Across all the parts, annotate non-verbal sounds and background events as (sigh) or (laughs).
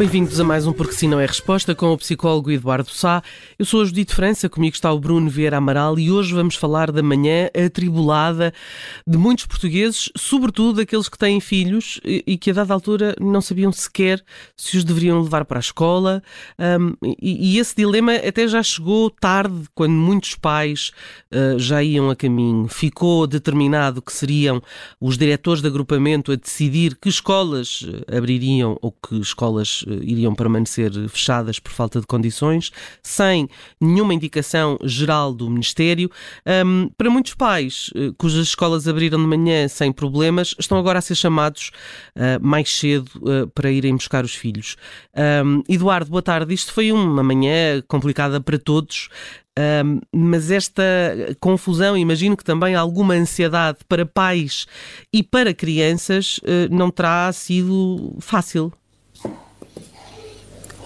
Bem-vindos a mais um Porque Sim Não é Resposta com o psicólogo Eduardo Sá. Eu sou a Judite França, comigo está o Bruno Vieira Amaral e hoje vamos falar da manhã atribulada de muitos portugueses, sobretudo daqueles que têm filhos e que a dada altura não sabiam sequer se os deveriam levar para a escola. Um, e, e, esse dilema até já chegou tarde, quando muitos pais uh, já iam a caminho. Ficou determinado que seriam os diretores de agrupamento a decidir que escolas abririam ou que escolas iriam permanecer fechadas por falta de condições, sem nenhuma indicação geral do Ministério. Um, para muitos pais eh, cujas escolas abriram de manhã sem problemas, estão agora a ser chamados uh, mais cedo uh, para irem buscar os filhos. Um, Eduardo, boa tarde. Isto foi uma manhã complicada para todos. Um, mas esta confusão, imagino que também alguma ansiedade para pais e para crianças uh, não terá sido fácil.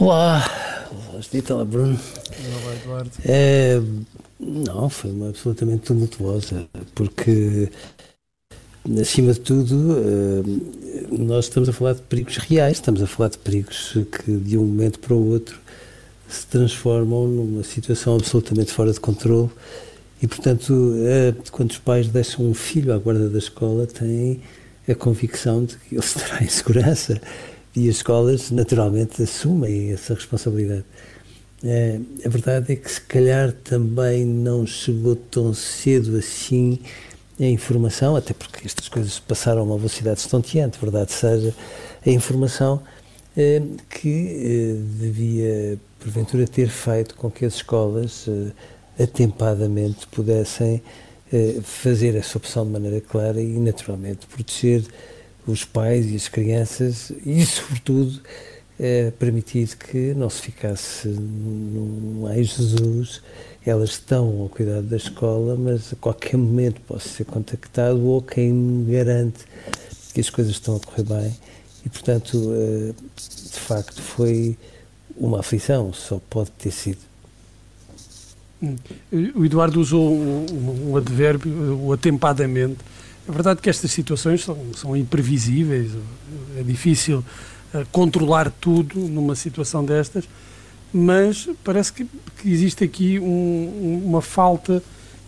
Olá, Olá, olá Bruno. Olá, Eduardo. É, não, foi uma absolutamente tumultuosa, porque, acima de tudo, eh, nós estamos a falar de perigos reais, estamos a falar de perigos que, de um momento para o outro, se transformam numa situação absolutamente fora de controle. E, portanto, eh, quando os pais deixam um filho à guarda da escola, têm a convicção de que ele estará em segurança e as escolas, naturalmente, assumem essa responsabilidade. É, a verdade é que, se calhar, também não chegou tão cedo assim a informação, até porque estas coisas passaram a uma velocidade estonteante, verdade seja, a informação é, que é, devia, porventura, ter feito com que as escolas atempadamente pudessem fazer essa opção de maneira clara e, naturalmente, proteger os pais e as crianças e, sobretudo, é, permitir que não se ficasse num ai Jesus, elas estão ao cuidado da escola, mas a qualquer momento posso ser contactado ou quem me garante que as coisas estão a correr bem. E, portanto, é, de facto, foi uma aflição, só pode ter sido. Hum. O Eduardo usou um advérbio, o atempadamente, é verdade que estas situações são, são imprevisíveis, é difícil uh, controlar tudo numa situação destas, mas parece que, que existe aqui um, uma falta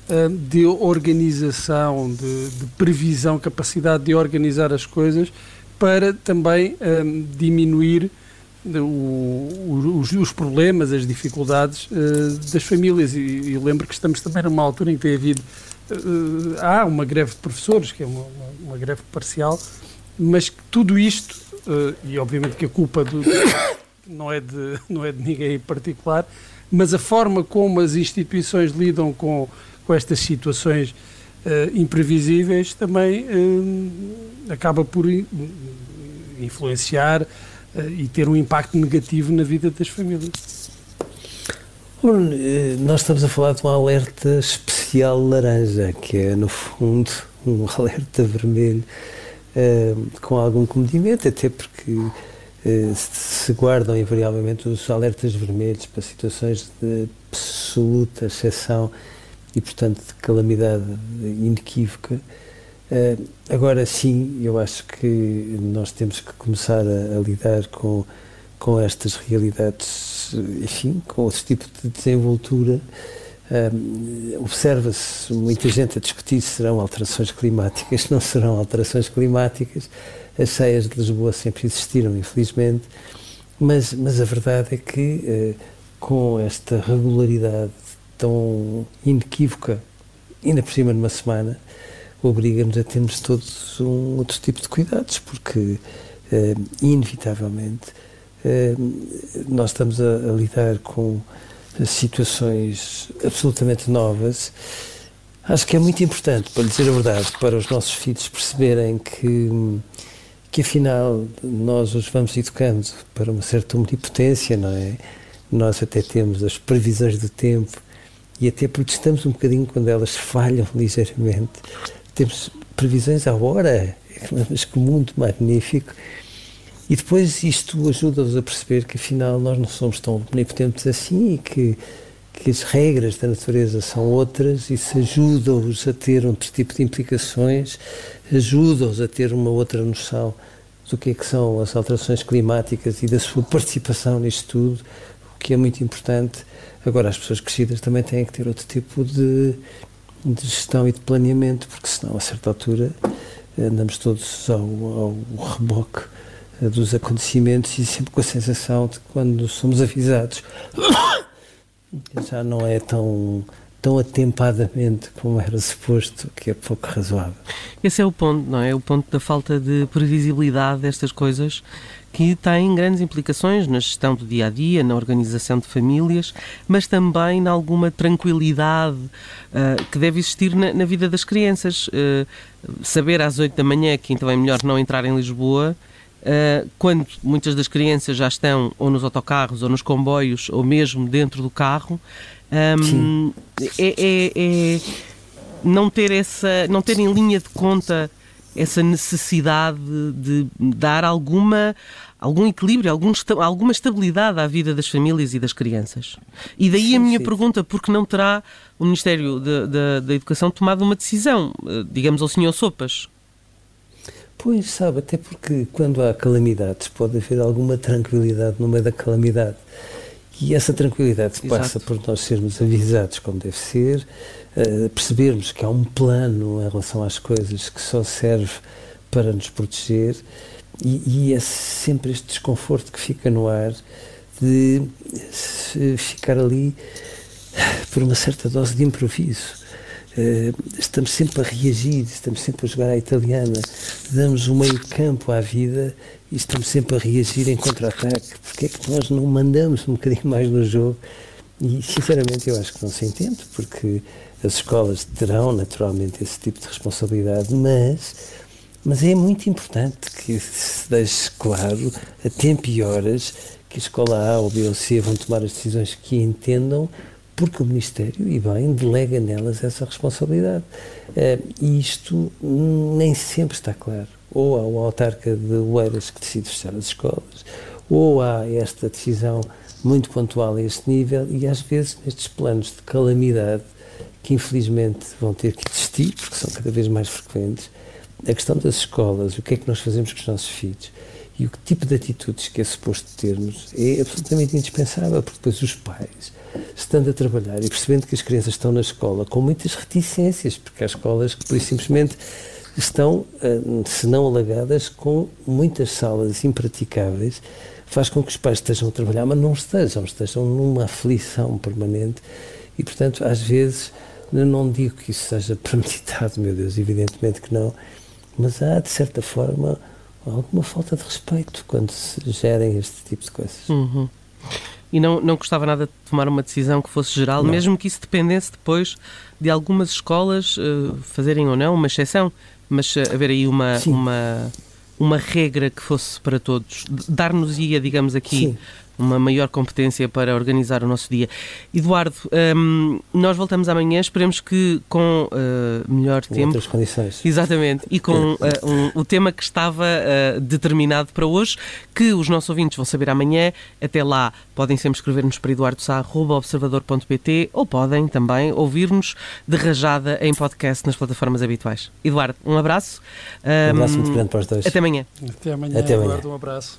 uh, de organização, de, de, previsão, capacidade de organizar as coisas para também uh, diminuir os, os, problemas, as dificuldades das famílias. E, lembro que estamos também numa altura em que tem havido uh, há uma greve de professores, que é uma, uma, uma greve parcial, mas tudo isto, uh, e obviamente que a culpa do, não, é de, não é de ninguém em particular, mas a forma como as instituições lidam com, com estas situações uh, imprevisíveis também acaba por influenciar e ter um impacto negativo na vida das famílias. Eh, nós estamos a falar de um alerta especial laranja, que é, no fundo, (laughs) um alerta vermelho uh, com algum comedimento, até porque se guardam invariavelmente os alertas vermelhos para situações de absoluta exceção e, portanto, de calamidade inequívoca. Uh, agora sim, eu acho que nós temos que começar a, a lidar com, com estas realidades enfim, com outro tipo de desenvoltura. Um, Observa-se muita gente a discutir se serão alterações climáticas, não serão alterações climáticas. As cheias de Lisboa sempre existiram, infelizmente, mas, mas a verdade é que uh, com esta regularidade tão inequívoca, ainda por cima numa semana, obriga-nos a termos todos um outro tipo de cuidados, porque uh, inevitavelmente uh, nós estamos a, a, lidar com situações absolutamente novas. Acho que é muito importante, para lhe dizer a verdade, para os nossos filhos perceberem que, que afinal nós os vamos educando para uma certa omnipotência, não é? Nós até temos as previsões do tempo e até protestamos um bocadinho quando elas falham (laughs) ligeiramente temos previsões à hora, mas que mundo magnífico. E depois isto ajuda-os a perceber que afinal nós não somos tão omnipotentes assim e que, que as regras da natureza são outras, isso ajuda-os a ter outro tipo de implicações, ajuda-os a ter uma outra noção do que é que são as alterações climáticas e da sua participação nisto tudo, o que é muito importante. Agora, as pessoas crescidas também têm que ter outro tipo de de gestão e de planeamento, porque senão, a certa altura, andamos todos ao, ao reboque eh, dos acontecimentos e sempre com a sensação de que quando somos avisados (coughs) já não é tão tão atempadamente como era suposto, que é pouco razoável. Esse é o ponto, não é? O ponto da falta de previsibilidade destas coisas que têm grandes implicações na gestão do dia a dia, na organização de famílias, mas também em alguma tranquilidade uh, que deve existir na, na vida das crianças. Uh, saber às 8 da manhã que então é melhor não entrar em Lisboa. Uh, quando muitas das crianças já estão ou nos autocarros ou nos comboios ou mesmo dentro do carro, um, é, é, é, não ter essa, não ter em linha de conta essa necessidade de dar alguma algum equilíbrio, algum, alguma estabilidade à vida das famílias e das crianças. E daí sim, a minha sim. pergunta, porque não terá o Ministério da Educação tomado uma decisão, eh, digamos ao senhor Sopas? Pois, sabe, até porque quando há calamidades pode haver alguma tranquilidade no meio da calamidade. E essa tranquilidade Exato. passa por nós sermos avisados como deve ser, uh, percebermos que há um plano em relação às coisas que só serve para nos proteger e, e é sempre este desconforto que fica no ar de ficar ali por uma certa dose de improviso. Uh, estamos sempre a reagir, estamos sempre a jogar à italiana, damos o meio campo à vida e estamos sempre a reagir em contra-ataque. Porque é que nós não mandamos um bocadinho mais no jogo? E sinceramente eu acho que não se entende, porque as escolas terão naturalmente esse tipo de responsabilidade, mas mas é muito importante que se deixe claro, a tempo e horas, que a escola A ou B ou C vão tomar as decisões que entendam, porque o Ministério, e bem, delega nelas essa responsabilidade. Uh, e isto nem sempre está claro. Ou há o autarca de Oeiras que decide fechar as escolas, ou há esta decisão muito pontual a este nível, e às vezes nestes planos de calamidade, que infelizmente vão ter que existir, porque são cada vez mais frequentes, a questão das escolas, o que é que nós fazemos com os nossos filhos e o tipo de atitudes que é suposto termos é absolutamente indispensável, porque depois os pais, estando a trabalhar e percebendo que as crianças estão na escola com muitas reticências, porque há escolas que, por simplesmente, estão, eh, se não alagadas, com muitas salas impraticáveis, faz com que os pais estejam a trabalhar, mas não estejam, estejam numa aflição permanente e, portanto, às vezes, não digo que isso seja (laughs) premeditado, meu Deus, evidentemente que não, mas há, de certa forma, alguma falta de respeito quando se gerem este tipo de coisas. Uhum. E não, não gostava nada de tomar uma decisão que fosse geral, não. mesmo que isso dependesse depois de algumas escolas uh, fazerem ou não uma exceção, mas uh, haver aí uma, uma, uma regra que fosse para todos. Dar-nos-ia, digamos aqui, Sim uma maior competência para organizar o nosso dia. Eduardo, um, nós voltamos amanhã, esperemos que com uh, melhor com tempo. Outras condições. Exatamente, e com uh, um, o tema que estava uh, determinado para hoje, que os nossos ouvintes vão saber amanhã. Até lá, podem sempre escrever-nos para eduardosá.observador.pt ou podem também ouvir-nos de rajada em podcast nas plataformas habituais. Eduardo, um abraço. Um, um abraço muito grande para os dois. Até amanhã. Até amanhã, Até amanhã. Eduardo, um abraço.